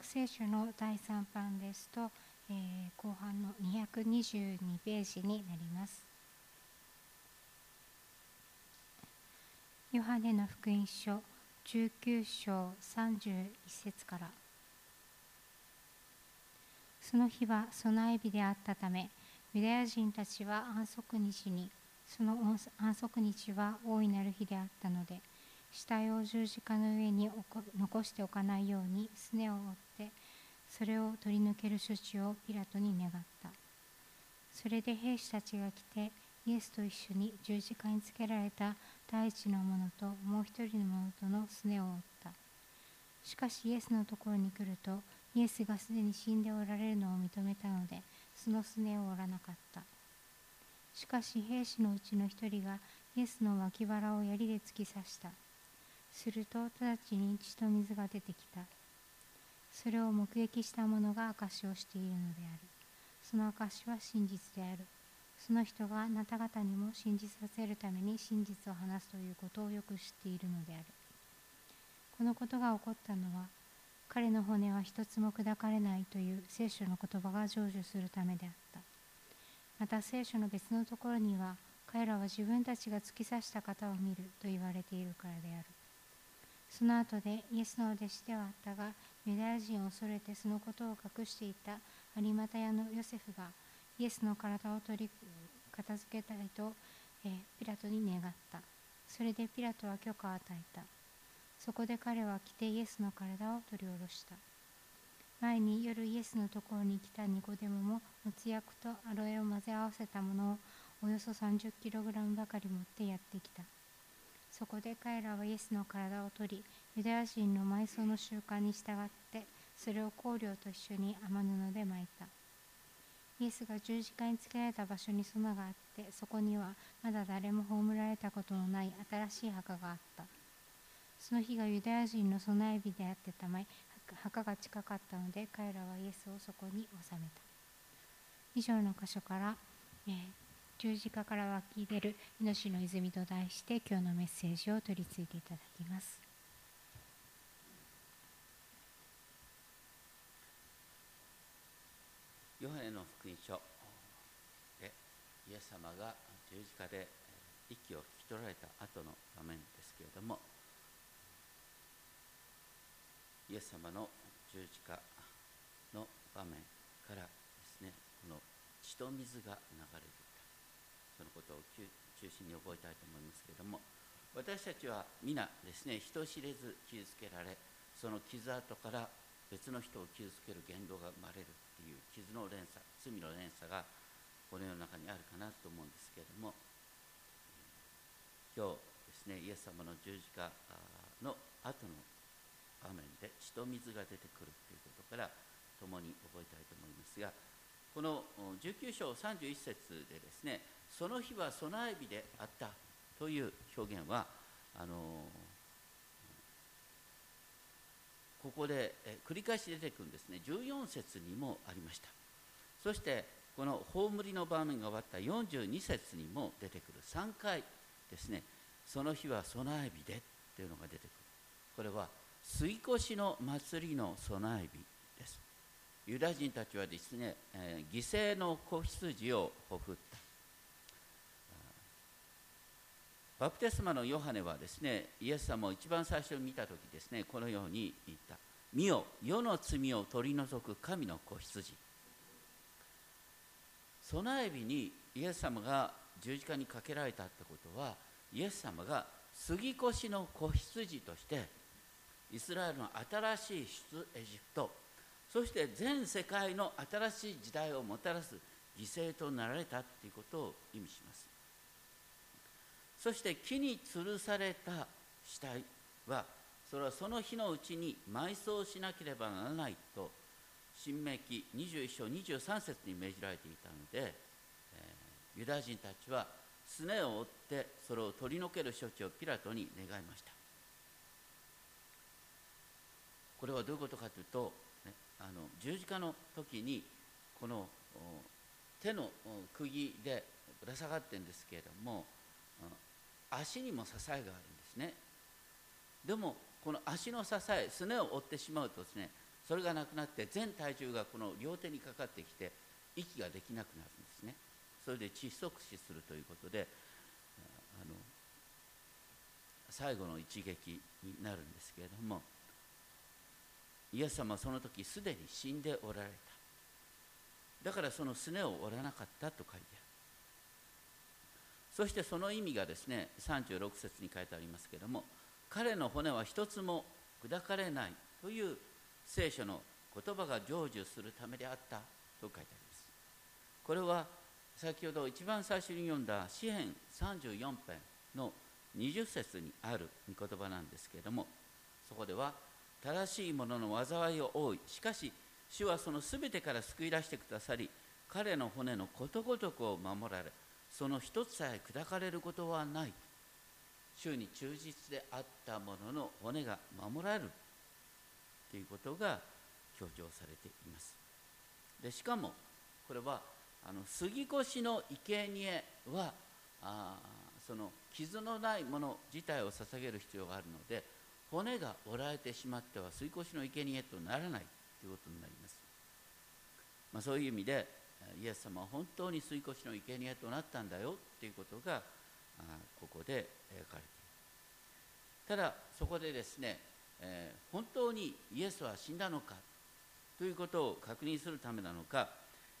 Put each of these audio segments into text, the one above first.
聖書の第3版ですと、えー、後半の222ページになります。ヨハネの福音書19章31節からその日は備え日であったためユダヤ人たちは安息日にその安息日は大いなる日であったので死体を十字架の上に残しておかないようにすねを折ってそれを取り抜ける処置をピラトに願った。それで兵士たちが来てイエスと一緒に十字架につけられた第一の者ともう一人の者とのすねを折った。しかしイエスのところに来るとイエスがすでに死んでおられるのを認めたのでそのすねを折らなかった。しかし兵士のうちの一人がイエスの脇腹を槍で突き刺した。すると直ちに血と水が出てきた。それを目撃した者が証しをしているのである。その証は真実である。その人があなた方にも信じさせるために真実を話すということをよく知っているのである。このことが起こったのは彼の骨は一つも砕かれないという聖書の言葉が成就するためであった。また聖書の別のところには彼らは自分たちが突き刺した方を見ると言われているからである。その後でイエスの弟子ではあったがユダヤ人を恐れてそのことを隠していた有股屋のヨセフがイエスの体を取り片付けたいと、え、ピラトに願った。それでピラトは許可を与えた。そこで彼は来てイエスの体を取り下ろした。前に夜イエスのところに来たニコデモももつ薬とアロエを混ぜ合わせたものをおよそ 30kg ばかり持ってやってきた。そこで彼らはイエスの体を取りユダヤ人の埋葬の習慣に従ってそれを香料と一緒に雨布で巻いた。イエスが十字架につけられた場所に園があってそこにはまだ誰も葬られたことのない新しい墓があった。その日がユダヤ人の備え日であってため墓が近かったので彼らはイエスをそこに収めた。以上の箇所から、えー、十字架から湧き出る命の泉と題して今日のメッセージを取り次いでいただきます。ヨハネの福音書でイエス様が十字架で息を引き取られた後の場面ですけれどもイエス様の十字架の場面からですねこの血と水が流れる。のことを中心に覚えたいと思いますけれども私たちは皆ですね人知れず傷つけられその傷跡から別の人を傷つける言動が生まれるっていう傷の連鎖罪の連鎖がこの世の中にあるかなと思うんですけれども今日ですねイエス様の十字架の後の場面で血と水が出てくるということから共に覚えたいと思いますがこの19章31節でですねその日は備え日であったという表現はあのここで繰り返し出てくるんですね。14節にもありました。そしてこの葬りの場面が終わった42節にも出てくる。3回ですね。その日は備え日でっていうのが出てくる。これは吸い越しの祭りの備え日です。ユダ人たちはですね、えー、犠牲の子羊をほふった。バプテスマのヨハネはですねイエス様を一番最初に見た時ですねこのように言った「見よ世の罪を取り除く神の子羊」備え日にイエス様が十字架にかけられたってことはイエス様が杉越の子羊としてイスラエルの新しい出エジプトそして全世界の新しい時代をもたらす犠牲となられたということを意味します。そして木に吊るされた死体はそれはその日のうちに埋葬しなければならないと新明記21章23節に命じられていたので、えー、ユダヤ人たちはすねを折ってそれを取り除ける処置をピラトに願いました。これはどういうことかというと、ね、あの十字架の時にこの手の釘でぶら下がってるんですけれども足にも支えがあるんですね。でもこの足の支えすねを折ってしまうとですねそれがなくなって全体重がこの両手にかかってきて息ができなくなるんですね。それで窒息死するということであの最後の一撃になるんですけれどもイエス様はその時すでに死んでおられた。だからそのすねを折らなかったと書いてある。そしてその意味がですね36節に書いてありますけれども彼の骨は一つも砕かれないという聖書の言葉が成就するためであったと書いてあります。これは先ほど一番最初に読んだ詩編34編の20節にある御言葉なんですけれどもそこでは正しいものの災いを負いしかし主はその全てから救い出してくださり彼の骨のことごとくを守られその一つさえ砕かれることはない。主に忠実であったものの骨が守られる。ということが強調されています。でしかもこれはあの杉越の生贄はあその傷のないもの自体を捧げる必要があるので骨が折られてしまっては杉越しの生贄とならないということになります、まあ、そういう意味でイエス様は本当に吸い越しの生贄となったんだよということがここで描かれている。ただそこでですね、えー、本当にイエスは死んだのかということを確認するためなのか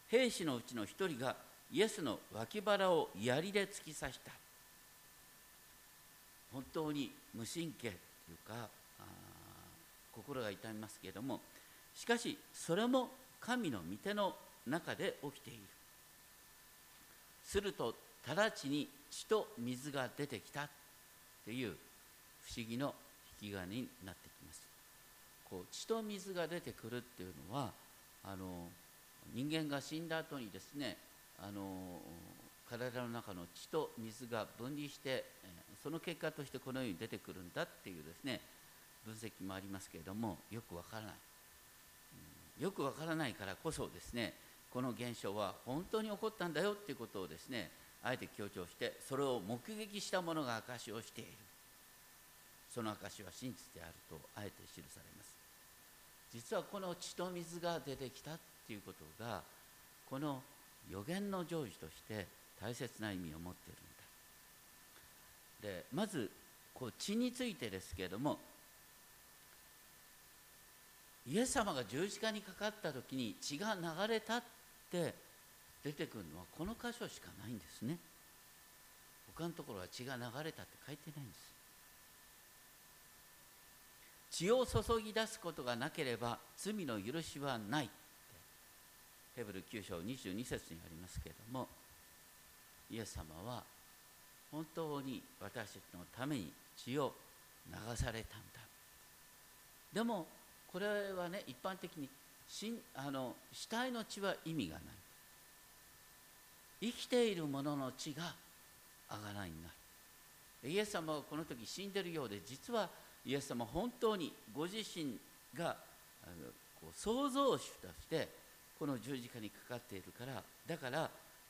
兵士のうちの一人がイエスの脇腹を槍で突き刺した。本当に無神経というか心が痛みますけれどもしかしそれも神の御手の中で起きている。すると直ちに血と水が出てきたという不思議の引き金になってきます。こう血と水が出てくるっていうのはあの人間が死んだ後にですねあの体の中の血と水が分離してその結果としてこのように出てくるんだっていうですね分析もありますけれどもよくわからない。よくわからないからこそですねこの現象は本当に起こったんだよっていうことをですねあえて強調してそれを目撃した者が証しをしている。その証しは真実であるとあえて記されます。実はこの血と水が出てきたっていうことがこの予言の成就として大切な意味を持っているんだ。でまずこう血についてですけれどもイエス様が十字架にかかった時に血が流れたって出てくるのはこの箇所しかないんですね。他のところは血が流れたって書いてないんです。血を注ぎ出すことがなければ罪の許しはないヘブル9章22節にありますけれどもイエス様は本当に私たちのために血を流されたんだ。でもこれはね一般的にあの死体の血は意味がない。生きている者の血が贖いになるイエス様はこの時死んでるようで実はイエス様本当にご自身があのこう創造主としてこの十字架にかかっているからだから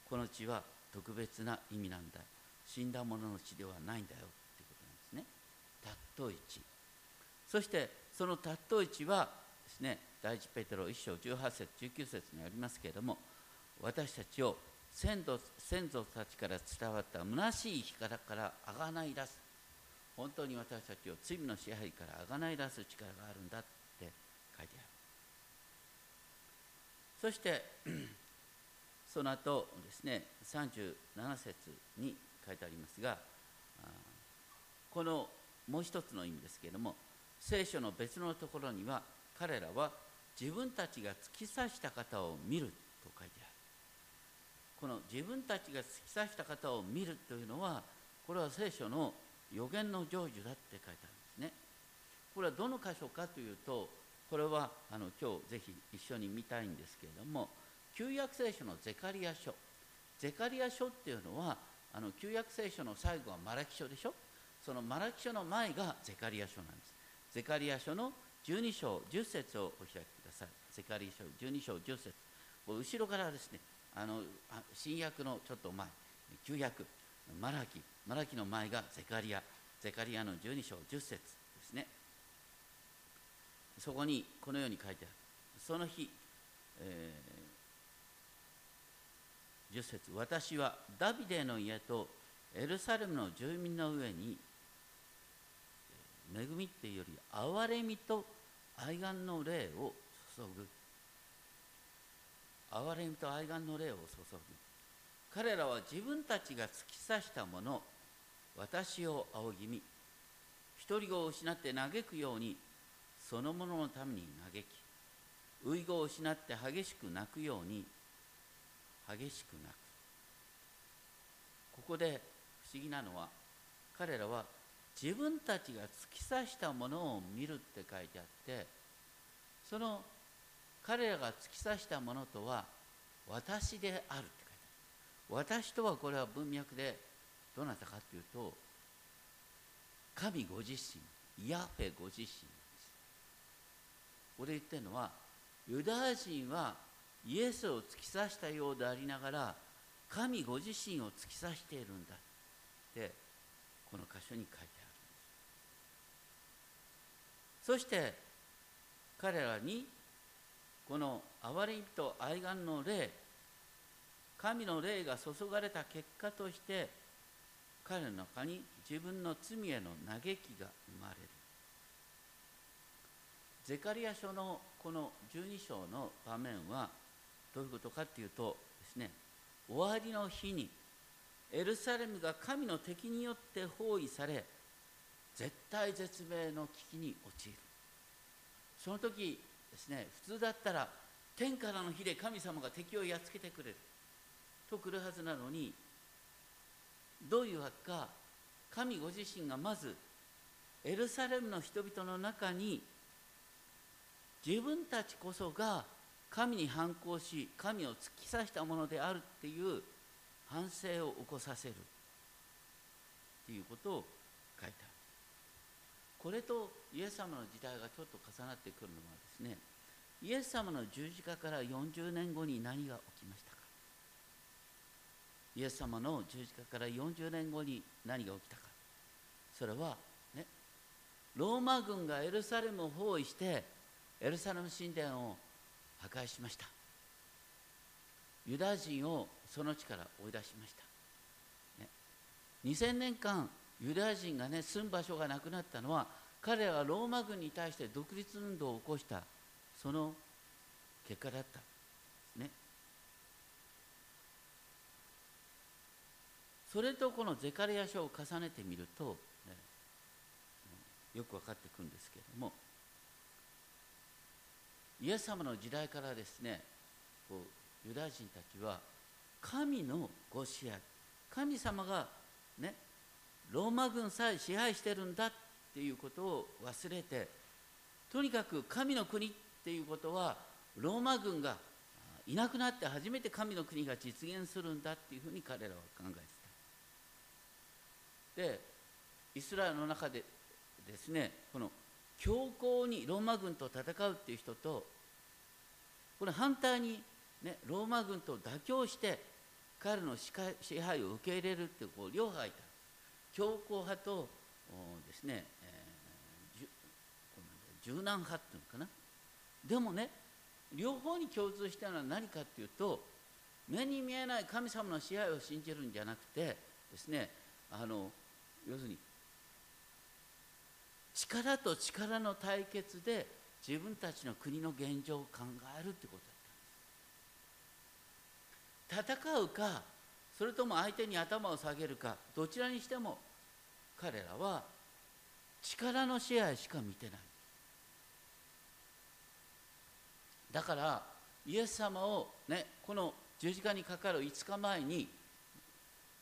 この血は特別な意味なんだ。死んだ者の血ではないんだよ。っていうことなんですね。尊い血そしてその尊い血はですね第一ペテロ1章18節19節にありますけれども私たちを先祖先祖たちから伝わった虚しい生き方からあがない出す。本当に私たちを罪の支配からあがない出す力があるんだって書いてある。そして その後ですね37節に書いてありますがこのもう一つの意味ですけれども聖書の別のところには彼らは自分たちが突き刺した方を見ると書いてある。この自分たちが突き刺した方を見るというのはこれは聖書の予言の成就だって書いてあるんですね。これはどの箇所かというとこれはあの今日ぜひ一緒に見たいんですけれども旧約聖書のゼカリア書。ゼカリア書っていうのはあの旧約聖書の最後はマラキ書でしょ？そのマラキ書の前がゼカリア書なんです。ゼカリア書の12章10節をお開きくださいゼカリ書12章10節後ろからですねあの新約のちょっと前旧約マラキマラキの前がゼカリアゼカリアの12章10節ですね。そこにこのように書いてある。その日、えー、10節私はダビデの家とエルサレムの住民の上に恵みっていうより憐れみと愛願の霊を注ぐ。憐れみと愛願の霊を注ぐ。彼らは自分たちが突き刺したもの私を仰ぎ見独り子を失って嘆くようにそのもののために嘆き遺語を失って激しく泣くように激しく泣く。ここで不思議なのは彼らは自分たちが突き刺したものを見るって書いてあってその彼らが突き刺したものとは私であるって書いてある。私とはこれは文脈でどなたかというと神ご自身ヤフェご自身です。これ言ってるのはユダヤ人はイエスを突き刺したようでありながら神ご自身を突き刺しているんだってこの箇所に書いてあるんです。そして彼らにこの憐れみと愛願の霊神の霊が注がれた結果として彼の中に自分の罪への嘆きが生まれる。ゼカリア書のこの12章の場面はどういうことかっていうとですね終わりの日にエルサレムが神の敵によって包囲され絶対絶命の危機に陥る。その時ですね。普通だったら天からの火で神様が敵をやっつけてくれる。と来るはずなのにどういうわけか神ご自身がまずエルサレムの人々の中に自分たちこそが神に反抗し神を突き刺したものであるっていう反省を起こさせる。っていうことをこれとイエス様の時代がちょっと重なってくるのはですねイエス様の十字架から40年後に何が起きましたか？イエス様の十字架から40年後に何が起きたか？それはねローマ軍がエルサレムを包囲してエルサレム神殿を破壊しました。ユダヤ人をその地から追い出しました、ね、2000年間ユダヤ人がね住む場所がなくなったのは彼らがローマ軍に対して独立運動を起こしたその結果だった。ね。それとこのゼカリア書を重ねてみると、ね、よく分かってくるんですけれどもイエス様の時代からですねこうユダヤ人たちは神のご支配神様がねローマ軍さえ支配してるんだっていうことを忘れてとにかく神の国っていうことはローマ軍がいなくなって初めて神の国が実現するんだっていうふうに彼らは考えてた。でイスラエルの中でですねこの強硬にローマ軍と戦うっていう人とこれ反対に、ね、ローマ軍と妥協して彼の支配を受け入れるってこう両派いた。強硬派とですね、えー、柔軟派っていうのかな。でもね両方に共通したのは何かっていうと目に見えない神様の支配を信じるんじゃなくてですねあの要するに力と力の対決で自分たちの国の現状を考えるってことだったんです。戦うかそれとも相手に頭を下げるかどちらにしても彼らは力の支配しか見てない。だからイエス様をねこの十字架にかかる5日前に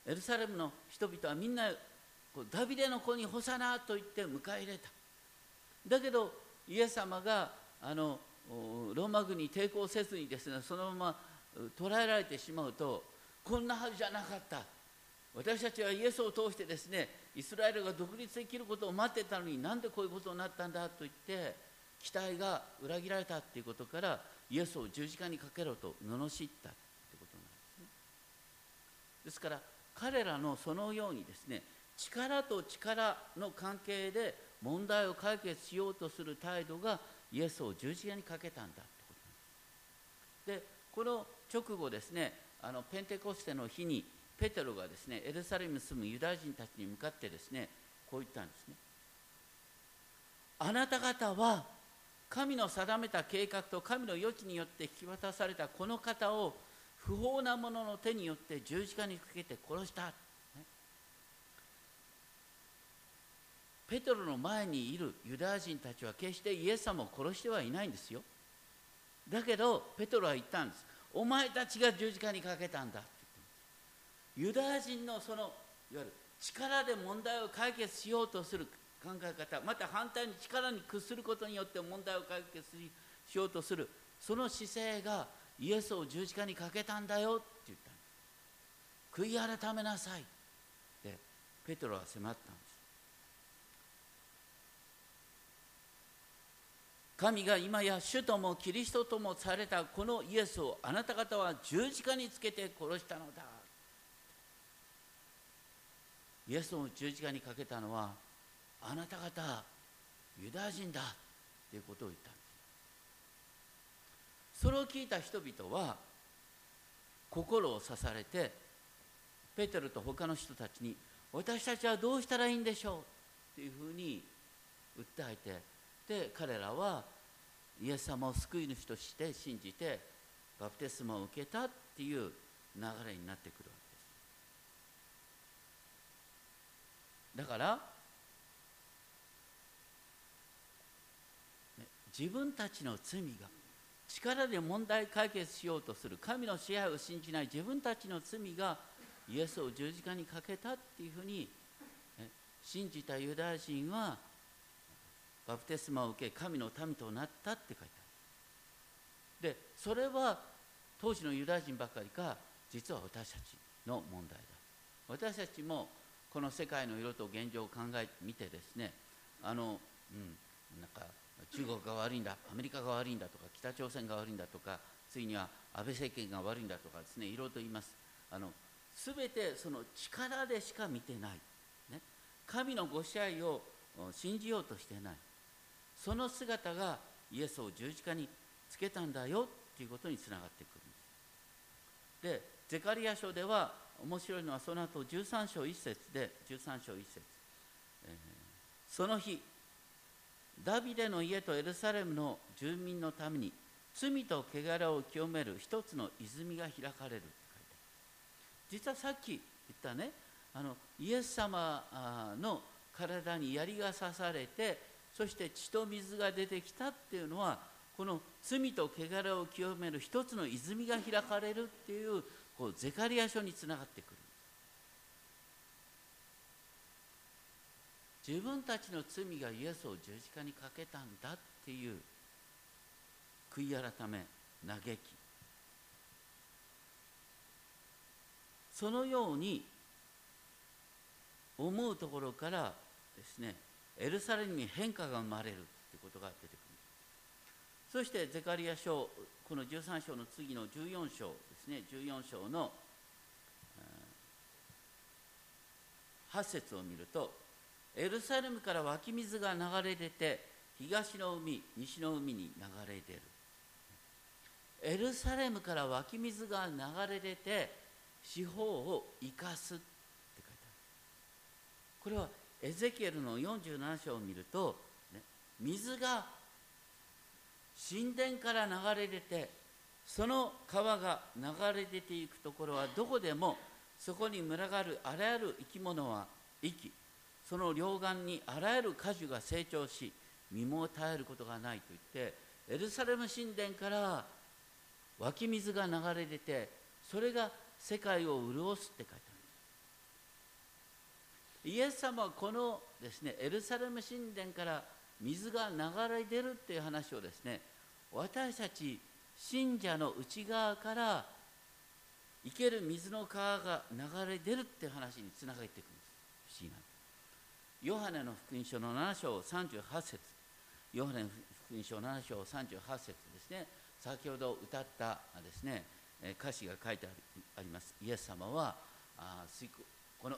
エルサレムの人々はみんなダビデの子に干さなと言って迎え入れた。だけどイエス様があのローマ軍に抵抗せずにですねそのまま捕らえられてしまうとこんなはずじゃなかった。私たちはイエスを通してですねイスラエルが独立できることを待ってたのになんでこういうことになったんだと言って期待が裏切られたっていうことからイエスを十字架にかけろと罵ったってことなんですね。ですから彼らのそのようにですね力と力の関係で問題を解決しようとする態度がイエスを十字架にかけたんだってことです。でこの直後ですねあのペンテコステの日にペテロがですねエルサレムに住むユダヤ人たちに向かってですねこう言ったんですね。あなた方は神の定めた計画と神の余地によって引き渡されたこの方を不法な者の手によって十字架にかけて殺した、ね、ペトロの前にいるユダヤ人たちは決してイエス様を殺してはいないんですよ。だけどペトロは言ったんです。お前たちが十字架にかけたんだ。ユダヤ人のそのいわゆる力で問題を解決しようとする考え方また反対に力に屈することによって問題を解決しようとするその姿勢がイエスを十字架にかけたんだよって言った。悔い改めなさい。でペトロは迫ったんです。神が今や主ともキリストともされたこのイエスをあなた方は十字架につけて殺したのだ。イエスを十字架にかけたのはあなた方ユダヤ人だ。ということを言ったそれを聞いた人々は心を刺されてペテロと他の人たちに私たちはどうしたらいいんでしょう？というふうに訴えてで彼らはイエス様を救い主として信じてバプテスマを受けたっていう流れになってくるわけです。だから自分たちの罪が力で問題解決しようとする神の支配を信じない自分たちの罪がイエスを十字架にかけたっていうふうに信じたユダヤ人はバプテスマを受け神の民となったって書いてある。でそれは当時のユダヤ人ばかりか実は私たちの問題だ。私たちもこの世界の色と現状を考えてみてですねあの、うん、なんか中国が悪いんだアメリカが悪いんだとか北朝鮮が悪いんだとかついには安倍政権が悪いんだとかですねいろいろと言います。あの全てその力でしか見てない、ね、神のご支配を信じようとしてない。その姿がイエスを十字架につけたんだよっていうことにつながってくるんです。でゼカリア書では面白いのはその後13章1節で13章1節、えー、その日ダビデの家とエルサレムの住民のために罪と汚れを清める一つの泉が開かれるって書いてある。実はさっき言ったねあのイエス様の体に槍が刺されてそして血と水が出てきたっていうのはこの罪と汚れを清める一つの泉が開かれるっていうこうゼカリア書につながってくる。自分たちの罪がイエスを十字架にかけたんだっていう悔い改め嘆き。そのように思うところからですねエルサレムに変化が生まれるということが出てくる。そしてゼカリア書この13章の次の14章ですね。14章の8節を見るとエルサレムから湧き水が流れ出て東の海西の海に流れ出る。エルサレムから湧き水が流れ出て四方を生かすって書いてある。これはエゼキエルの47章を見ると、ね、水が神殿から流れ出てその川が流れ出ていくところはどこでもそこに群がるあらゆる生き物は生きその両岸にあらゆる果樹が成長し身も絶えることがないと言ってエルサレム神殿から湧き水が流れ出てそれが世界を潤すって書いてある。イエス様はこのですねエルサレム神殿から水が流れ出るっていう話をですね私たち信者の内側から生ける水の川が流れ出るっていう話につながっていくんです。不思議なヨハネの福音書の7章38節。ヨハネ福音書7章38節ですね。先ほど歌ったですね歌詞が書いてあります。イエス様はこの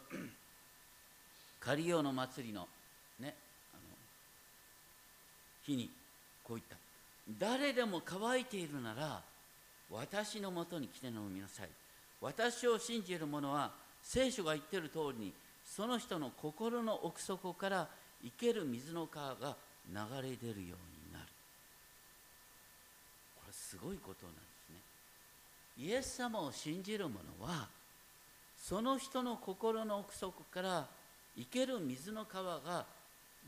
カリオの祭りのねあの日にこう言った。誰でも乾いているなら私のもとに来て飲みなさい。私を信じる者は聖書が言ってる通りにその人の心の奥底から生ける水の川が流れ出るようになる。これすごいことなんですね。イエス様を信じる者はその人の心の奥底から生ける水の川が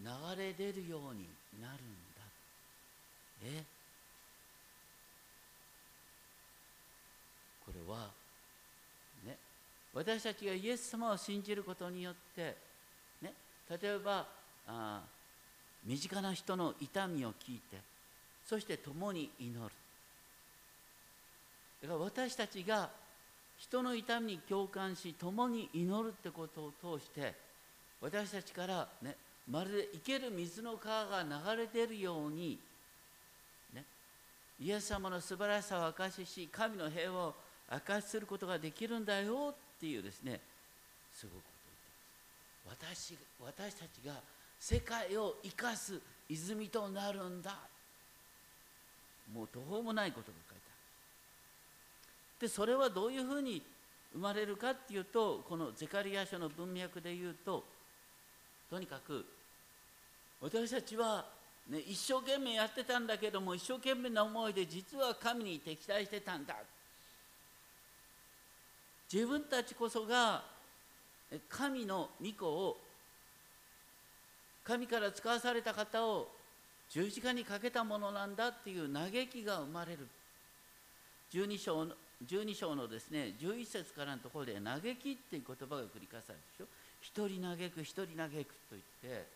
流れ出るようになるんだ。え？これはね私たちがイエス様を信じることによってね例えばあ身近な人の痛みを聞いてそして共に祈る。だから私たちが人の痛みに共感し共に祈るってことを通して私たちからねまるで生ける水の川が流れ出るように、ね、イエス様の素晴らしさを証しし神の平和を証しすることができるんだよっていうですねすごくこと言ってます。私私たちが世界を生かす泉となるんだ。もう途方もないことが書いてある。でそれはどういうふうに生まれるかっていうとこのゼカリア書の文脈で言うととにかく私たちは、ね、一生懸命やってたんだけども一生懸命な思いで実は神に敵対してたんだ。自分たちこそが神の御子を神から使わされた方を十字架にかけたものなんだっていう嘆きが生まれる。12章の12章のですね11節からのところで嘆きっていう言葉が繰り返されるでしょ。一人嘆く一人嘆くと言って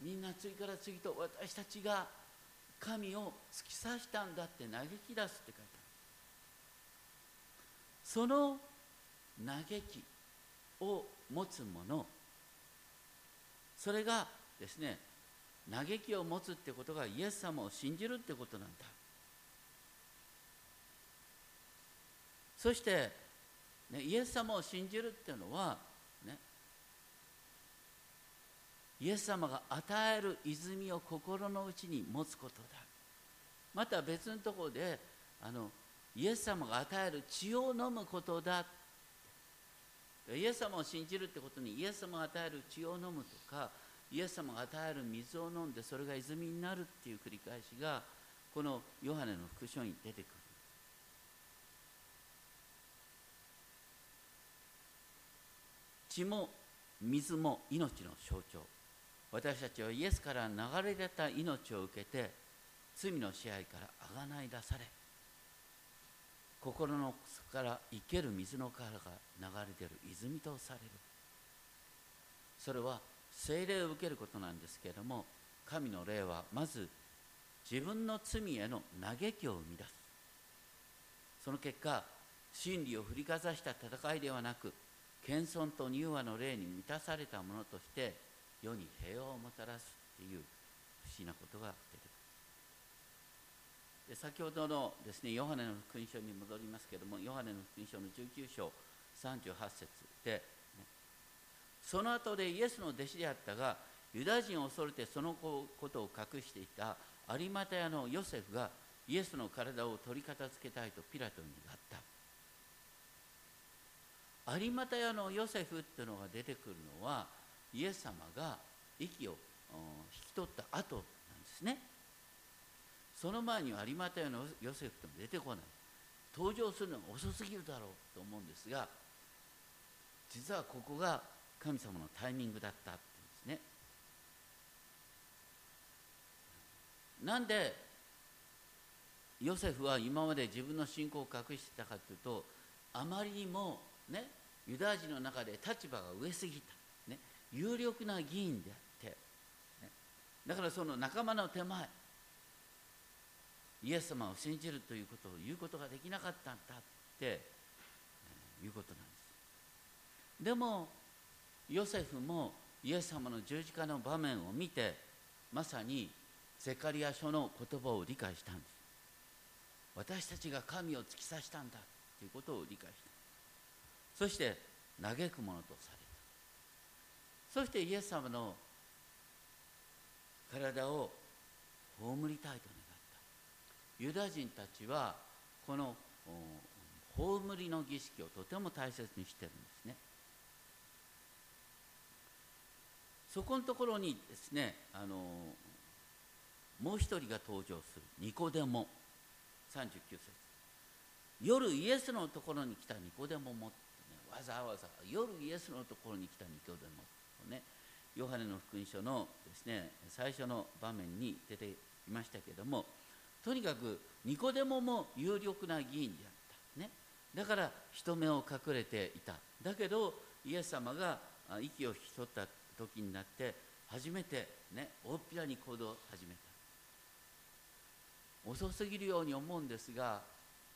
みんな次から次と私たちが神を突き刺したんだって嘆き出すって書いてある。その嘆きを持つ者それがですね嘆きを持つってことがイエス様を信じるってことなんだ。そして、ね、イエス様を信じるっていうのはねイエス様が与える泉を心の内に持つことだ。また別のところであのイエス様が与える血を飲むことだ。イエス様を信じるってことにイエス様が与える血を飲むとかイエス様が与える水を飲んでそれが泉になるっていう繰り返しがこのヨハネの福書に出てくる。血も水も命の象徴。私たちはイエスから流れ出た命を受けて罪の支配からあがない出され心の底から生ける水の川が流れ出る泉とされる。それは聖霊を受けることなんですけれども神の霊はまず自分の罪への嘆きを生み出す。その結果真理を振りかざした戦いではなく謙遜と柔和の霊に満たされたものとして世に平和をもたらすっていう不思議なことが出てくる。で先ほどのですねヨハネの福音書に戻りますけれどもヨハネの福音書の19章38節で、ね、その後でイエスの弟子であったがユダヤ人を恐れてそのことを隠していた有馬屋のヨセフがイエスの体を取り片付けたいとピラトに願った。有馬屋のヨセフっていうのが出てくるのはイエス様が息を引き取った後なんですね。その前には有馬屋のヨセフっても出てこない。登場するのが遅すぎるだろうと思うんですが実はここが神様のタイミングだったって言うんですね。なんでヨセフは今まで自分の信仰を隠してたかというとあまりにもねユダヤ人の中で立場が上すぎた。ね。有力な議員であって、ね、だからその仲間の手前イエス様を信じるということを言うことができなかったんだって、いうことなんです。でもヨセフもイエス様の十字架の場面を見てまさにゼカリア書の言葉を理解したんです。私たちが神を突き刺したんだということを理解した。そして嘆くものとされそしてイエス様の体を葬りたいと願った。ユダヤ人たちはこの葬りの儀式をとても大切にしてるんですね。そこのところにですねあのもう一人が登場する。ニコデモ。39節。夜イエスのところに来たニコデモも、ね、わざわざ夜イエスのところに来たニコデモねヨハネの福音書のですね最初の場面に出ていましたけどもとにかくニコデモも有力な議員であった。ね。だから人目を隠れていた。だけどイエス様が息を引き取った時になって初めてね大っぴらに行動を始めた。遅すぎるように思うんですが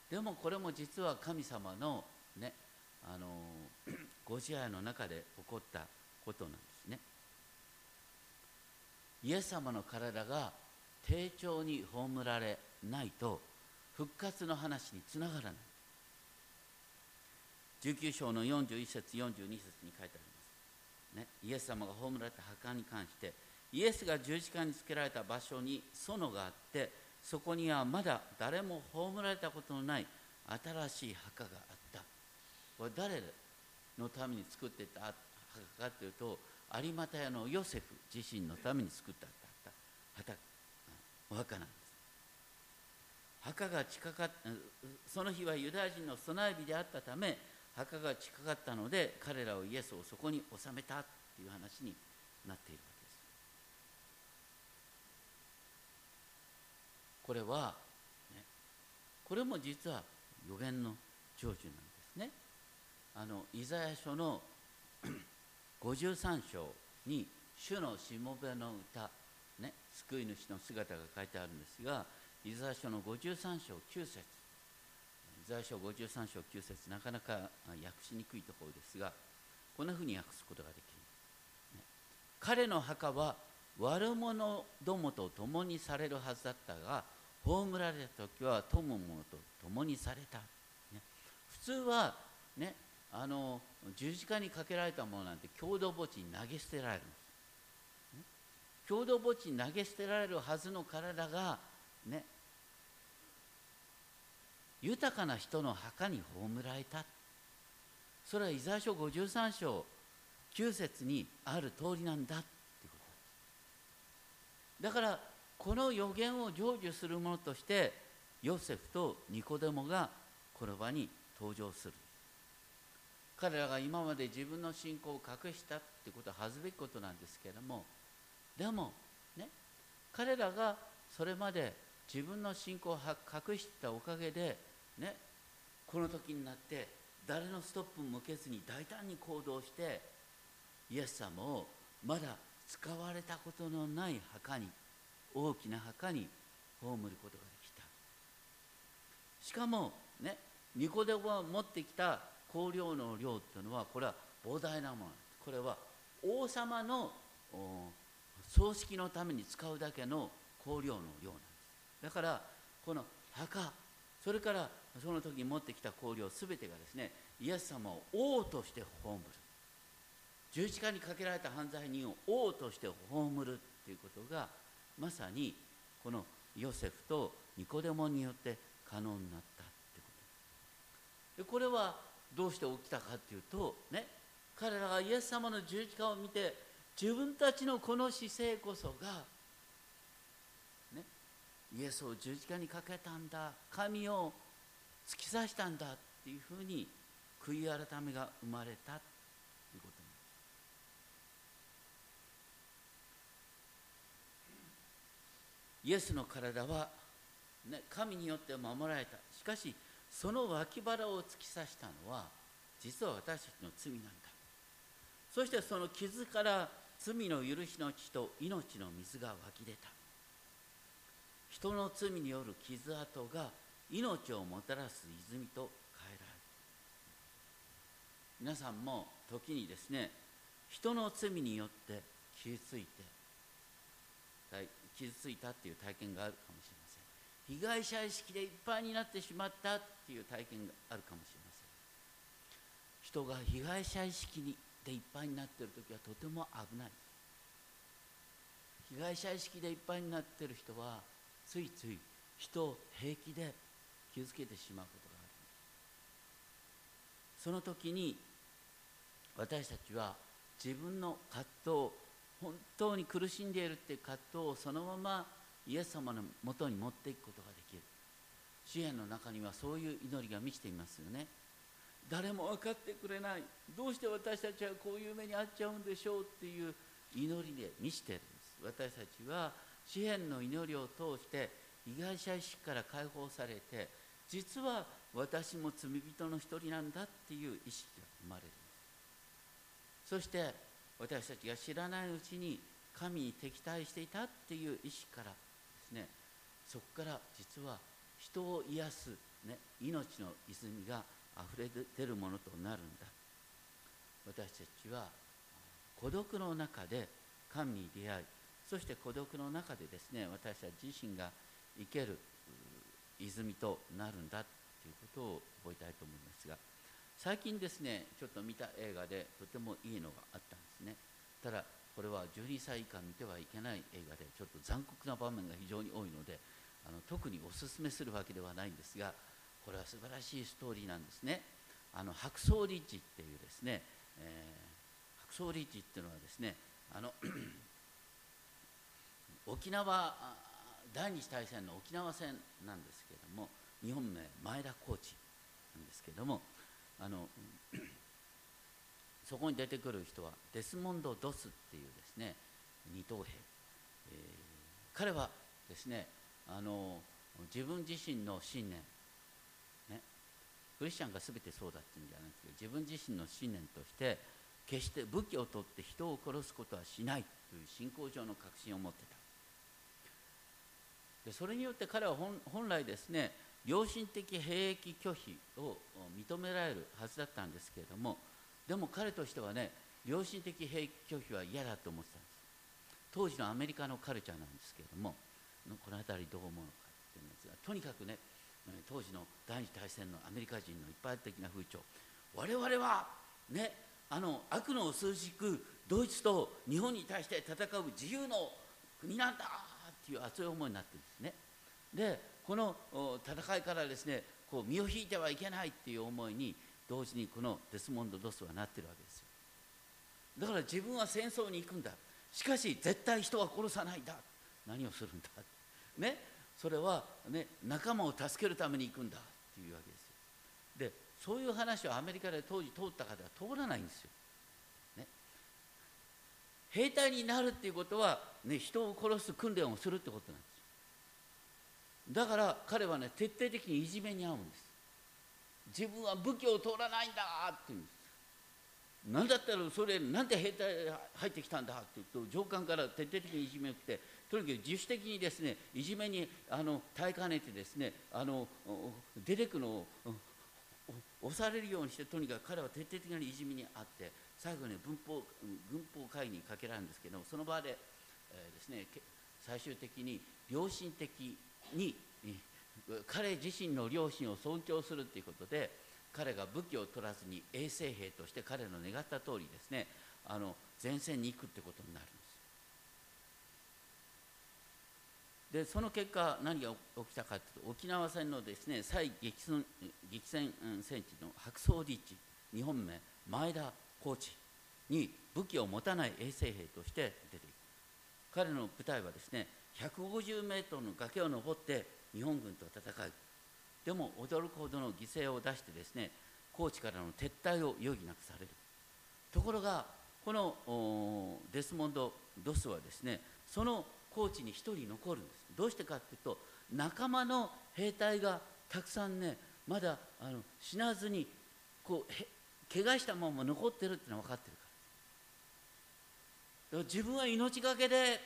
でもこれも実は神様のねあのご支配の中で起こったことなんですね。イエス様の体が丁重に葬られないと復活の話につながらない。19章の41節42節に書いてあります、ね、イエス様が葬られた墓に関してイエスが十字架につけられた場所に園があってそこにはまだ誰も葬られたことのない新しい墓があった。これ誰のために作ってた墓かというと有馬屋のヨセフ自身のために作った墓お墓なん。です墓が近かったその日はユダヤ人の備え日であったため墓が近かったので彼らをイエスをそこに収めたという話になっているわけですこれは、ね、これも実は予言の成就なん。ですねあのイザヤ書の53章に主のしもべの歌、ね、救い主の姿が書いてあるんですがイザヤ書の53章9節。イザヤ書53章9節なかなか訳しにくいところですがこんなふうに訳すことができる、ね、彼の墓は悪者どもと共にされるはずだったが葬られた時は友もと共にされた、ね、普通はねあの十字架にかけられたものなんて共同墓地に投げ捨てられるんです、共同墓地に投げ捨てられるはずの体がね。豊かな人の墓に葬られた。それはイザヤ書53章9節にある通りなんだ。ってことだからこの予言を成就するものとしてヨセフとニコデモがこの場に登場する。彼らが今まで自分の信仰を隠したってことは恥ずべきことなんですけれどもでもね彼らがそれまで自分の信仰を隠したおかげでねこの時になって誰のストップも向けずに大胆に行動してイエス様をまだ使われたことのない墓に大きな墓に葬ることができた。しかもねニコデモが持ってきた香料の量っていうのはこれは膨大なもの。これは王様の葬式のために使うだけの香料の量なんです。だからこの墓それからその時に持ってきた香料全てがですねイエス様を王として葬る。十字架にかけられた犯罪人を王として葬るっていうことがまさにこのヨセフとニコデモによって可能になったってこと。でこれはどうして起きたかっていうとね彼らがイエス様の十字架を見て自分たちのこの姿勢こそが、ね、イエスを十字架にかけたんだ神を突き刺したんだっていうふうに悔い改めが生まれたということです。イエスの体は、ね、神によって守られた。しかしその脇腹を突き刺したのは実は私たちの罪なんだ。そしてその傷から罪の許しの血と命の水が湧き出た。人の罪による傷跡が命をもたらす泉と変えられる。皆さんも時にですね人の罪によって傷ついて傷ついたっていう体験があるかもしれません。被害者意識でいっぱいになってしまったっていう体験があるかもしれません。人が被害者意識でいっぱいになっている時はとても危ない。被害者意識でいっぱいになっている人はつい。つい人を平気で傷つけてしまうことがある。その時に私たちは自分の葛藤本当に苦しんでいるっていう葛藤をそのままイエス様のもとに持っていくことができる。支援の中にはそういう祈りが満ちていますよね。誰も分かってくれない。どうして私たちはこういう目に遭っちゃうんでしょうっていう祈りで満ちてるんです。私たちは支援の祈りを通して被害者意識から解放されて実は私も罪人の一人なんだっていう意識が生まれる。そして私たちが知らないうちに神に敵対していたっていう意識からねそこから実は人を癒す、ね、命の泉があふれ出るものとなるんだ。私たちは孤独の中で神に出会いそして孤独の中でですね私たち自身が生ける泉となるんだということを覚えたいと思いますが最近ですねちょっと見た映画でとてもいいのがあったんですね。ただこれは12歳以下見てはいけない映画でちょっと残酷な場面が非常に多いのであの特にお勧めするわけではないんですがこれは素晴らしいストーリーなんですね。あの白草リッジっていうですね、えー、白草リッジっていうのはですねあの 沖縄第二次大戦の沖縄戦なんですけれども日本名前田コーチなんですけれどもあのそこに出てくる人はデスモンド・ドスっていうですね二等兵、えー、彼はですねあの自分自身の信念ねクリスチャンが全てそうだっていうんじゃなくて自分自身の信念として決して武器を取って人を殺すことはしないという信仰上の確信を持ってた。でそれによって彼は本来ですね良心的兵役拒否を認められるはずだったんですけれどもでも彼としてはね良心的兵役拒否は嫌だと思ってたんです。当時のアメリカのカルチャーなんですけれどもこの辺りどう思うのかっていうんですがとにかくね当時の第二次大戦のアメリカ人の一般的な風潮。我々はねあの悪の数軸ドイツと日本に対して戦う自由の国なんだっていう熱い思いになってるんですね。でこの戦いからですねこう身を引いてはいけないっていう思いに同時にこのデスモンド・ドスはなってるわけですよ。だから自分は戦争に行くんだ。しかし絶対人は殺さないんだ。何をするんだ。ね？それはね仲間を助けるために行くんだ。っていうわけですよ。でそういう話をアメリカで当時通った方は通らないんですよ、ね、兵隊になるっていうことは、ね、人を殺す訓練をするってことなんですだから彼はね徹底的にいじめに遭うんです自分は武器を取らないんだって言う。何だったらそれなんで兵隊入ってきたんだって言うと上官から徹底的にいじめを受けてとにかく自主的にですねいじめにあの耐えかねてですねあの出てくのを押されるようにしてとにかく彼は徹底的にいじめにあって最後に文法軍法会議にかけられるんですけどその場で、えー、ですね最終的に良心的に彼自身の良心を尊重するということで彼が武器を取らずに衛生兵として彼の願った通りですねあの前線に行くってことになるんです。でその結果何が起きたかというと沖縄戦のですね最激戦激戦戦地の白草リッチ日本名前田コーチに武器を持たない衛生兵として出ていく。彼の部隊はですね150メートルの崖を登って日本軍と戦いでも驚くほどの犠牲を出してですね高知からの撤退を余儀なくされる。ところがこのデスモンド・ドスはですねその高知に1人残るんです。どうしてかっていうと仲間の兵隊がたくさんねまだあの死なずにこう怪我したまま残ってるっていうのは分かってるから。自分は命がけで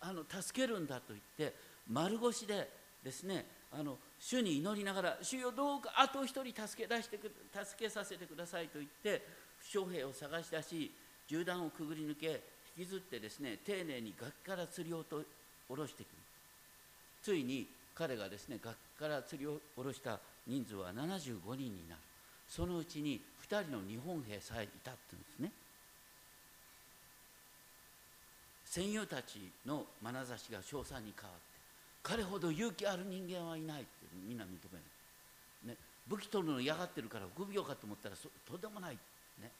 あの助けるんだと言って丸腰でですね。あの主に祈りながら主よどうかあと一人助け出してく助けさせてくださいと言って負傷兵を探し出し銃弾をくぐり抜け引きずってですね丁寧に崖から釣りをと下ろしていくついに彼がですね崖から釣りを下ろした人数は75人になる。そのうちに2人の日本兵さえいたっていうんですね。戦友たちの眼差しが称賛に変わって彼ほど勇気ある人間はいないってみんな認める、ね、武器取るの嫌がってるから臆病かと思ったらとんでもない、ね、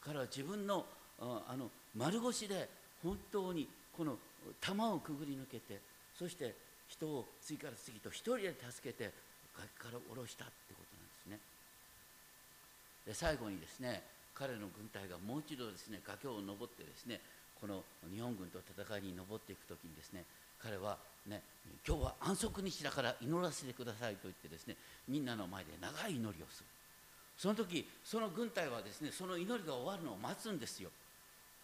彼は自分のあの丸腰で本当にこの弾をくぐり抜けてそして人を次から次と一人で助けて崖から下ろしたってことなんですね。で最後にですね彼の軍隊がもう一度ですね崖を登ってですねこの日本軍と戦いに登っていく時にですね彼はね今日は安息日だから祈らせてくださいと言ってですねみんなの前で長い祈りをする。その時その軍隊はですねその祈りが終わるのを待つんですよ。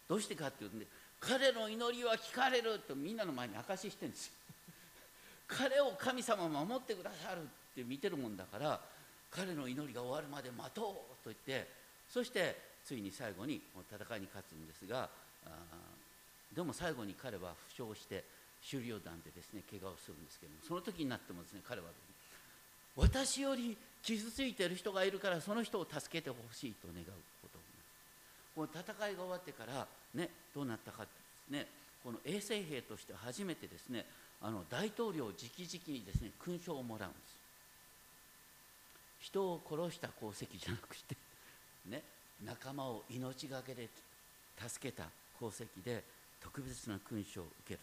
どうしてかっていうとね彼の祈りは聞かれるとみんなの前に証ししてるんですよ。彼を神様守ってくださるって見てるもんだから彼の祈りが終わるまで待とうと言ってそしてついに最後に戦いに勝つんですがでも最後に彼は負傷して狩猟団でですね怪我をするんですけどもその時になってもですね彼は、ね、私より傷ついてる人がいるからその人を助けてほしいと願うことこの戦いが終わってからねどうなったかですねこの衛生兵として初めてですねあの大統領直々にですね勲章をもらうんです。人を殺した功績じゃなくてね仲間を命がけで助けた功績で特別な勲章を受ける。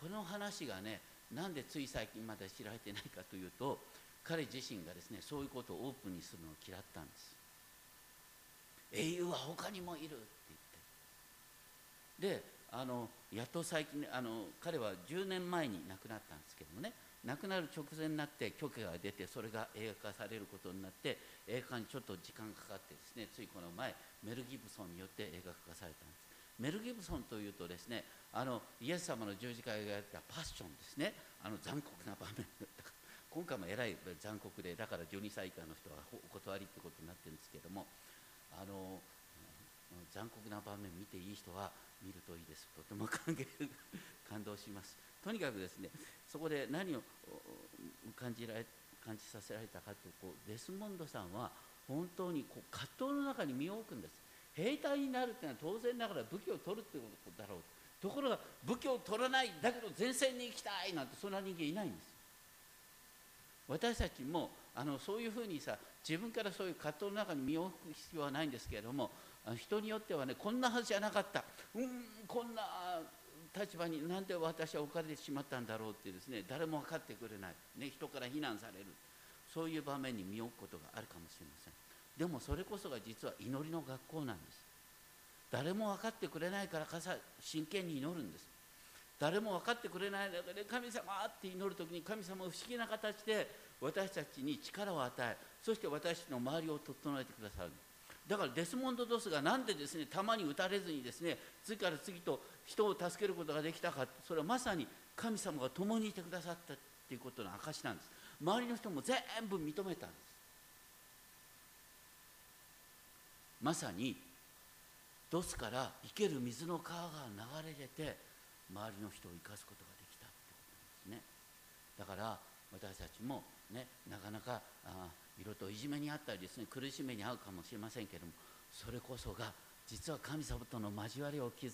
この話がねなんでつい最近まで知られてないかというと彼自身がですねそういうことをオープンにするのを嫌ったんです。英雄は他にもいるって言って。であのやっと最近あの彼は10年前に亡くなったんですけどもね亡くなる直前になって許可が出てそれが映画化されることになって映画化にちょっと時間がかかってですねついこの前メル・ギブソンによって映画化されたんです。メル・ギブソンというとですねあのイエス様の十字架がやったパッションですね。あの残酷な場面だった。今回もえらい残酷でだから12歳以下の人はお断りってことになってるんですけどもあの残酷な場面見ていい人は見るといいです。とても感感動します。とにかくですねそこで何を感じられ感じさせられたかというとデスモンドさんは本当にこう葛藤の中に身を置くんです。兵隊になるっていうのは当然ながら武器を取るってことだろう。ところが武器を取らないだけど前線に行きたいなんてそんな人間いないんです。私たちもあのそういうふうにさ自分からそういう葛藤の中に身を置く必要はないんですけれども人によってはねこんなはずじゃなかった。うんこんな立場になんで私は置かれてしまったんだろうってですね誰も分かってくれない、ね、人から非難される。そういう場面に身を置くことがあるかもしれません。でもそれこそが実は祈りの学校なんです。誰も分かってくれないからかさ真剣に祈るんです。誰も分かってくれない中で神様って祈る時に神様は不思議な形で私たちに力を与えそして私の周りを整えてくださる。だからデスモンド・ドスがなんでですね弾に撃たれずにですね次から次と人を助けることができたかそれはまさに神様が共にいてくださったっていうことの証なんです。周りの人も全部認めたんです。まさにドスから生ける水の川が流れ出て周りの人を生かすことができたってことなんですね。だから私たちもねなかなかあ色といじめにあったりですね苦しみに遭うかもしれませんけれどもそれこそが実は神様との交わりを築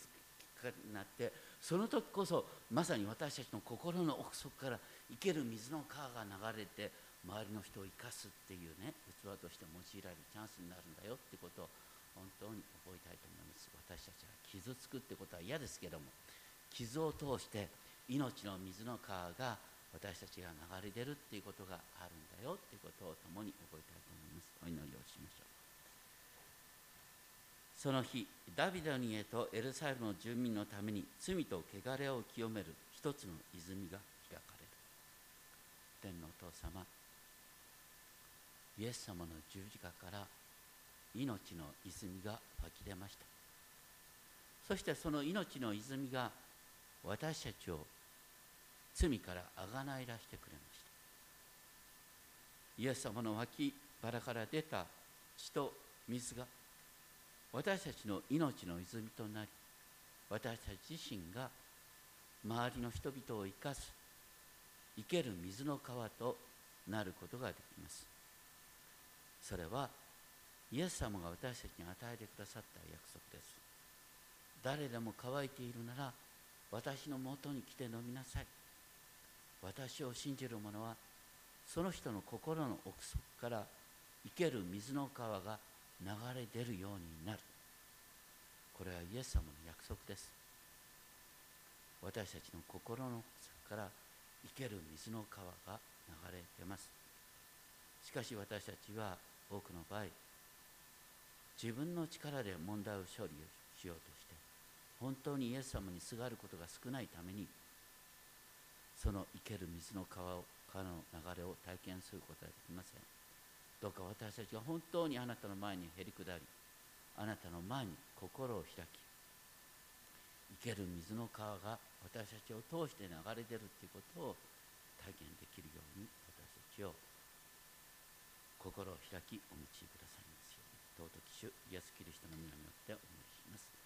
くになってその時こそまさに私たちの心の奥底から生ける水の川が流れて周りの人を生かすっていうね器として用いられるチャンスになるんだよってことを本当に覚えたいと思います。私たちは傷つくってことは嫌ですけども傷を通して命の水の川が私たちが流れ出るっていうことがあるんだよっていうことを共に覚えたいと思います。お祈りをしましょう。その日ダビデにへとエルサレムの住民のために罪と汚れを清める一つの泉が開かれる。天のお父様イエス様の十字架から命の泉が湧き出ました。そしてその命の泉が私たちを罪からあがないらしてくれました。イエス様の脇腹から出た血と水が私たちの命の泉となり私たち自身が周りの人々を生かす生ける水の川となることができます。それはイエス様が私たちに与えてくださった約束です。誰でも乾いているなら私のもとに来て飲みなさい。私を信じる者はその人の心の奥底から生ける水の川が流れ出るようになる。これはイエス様の約束です。私たちの心の奥底から生ける水の川が流れ出ます。しかし私たちは多くの場合自分の力で問題を処理しようとして本当にイエス様にすがることが少ないためにその生ける水の川を川の流れを体験することはできません。どうか私たちが本当にあなたの前にへり下りあなたの前に心を開き生ける水の川が私たちを通して流れ出るということを体験できるように私たちを心を開きお導きください。尊き主イエス・キリストの皆によってお願いします。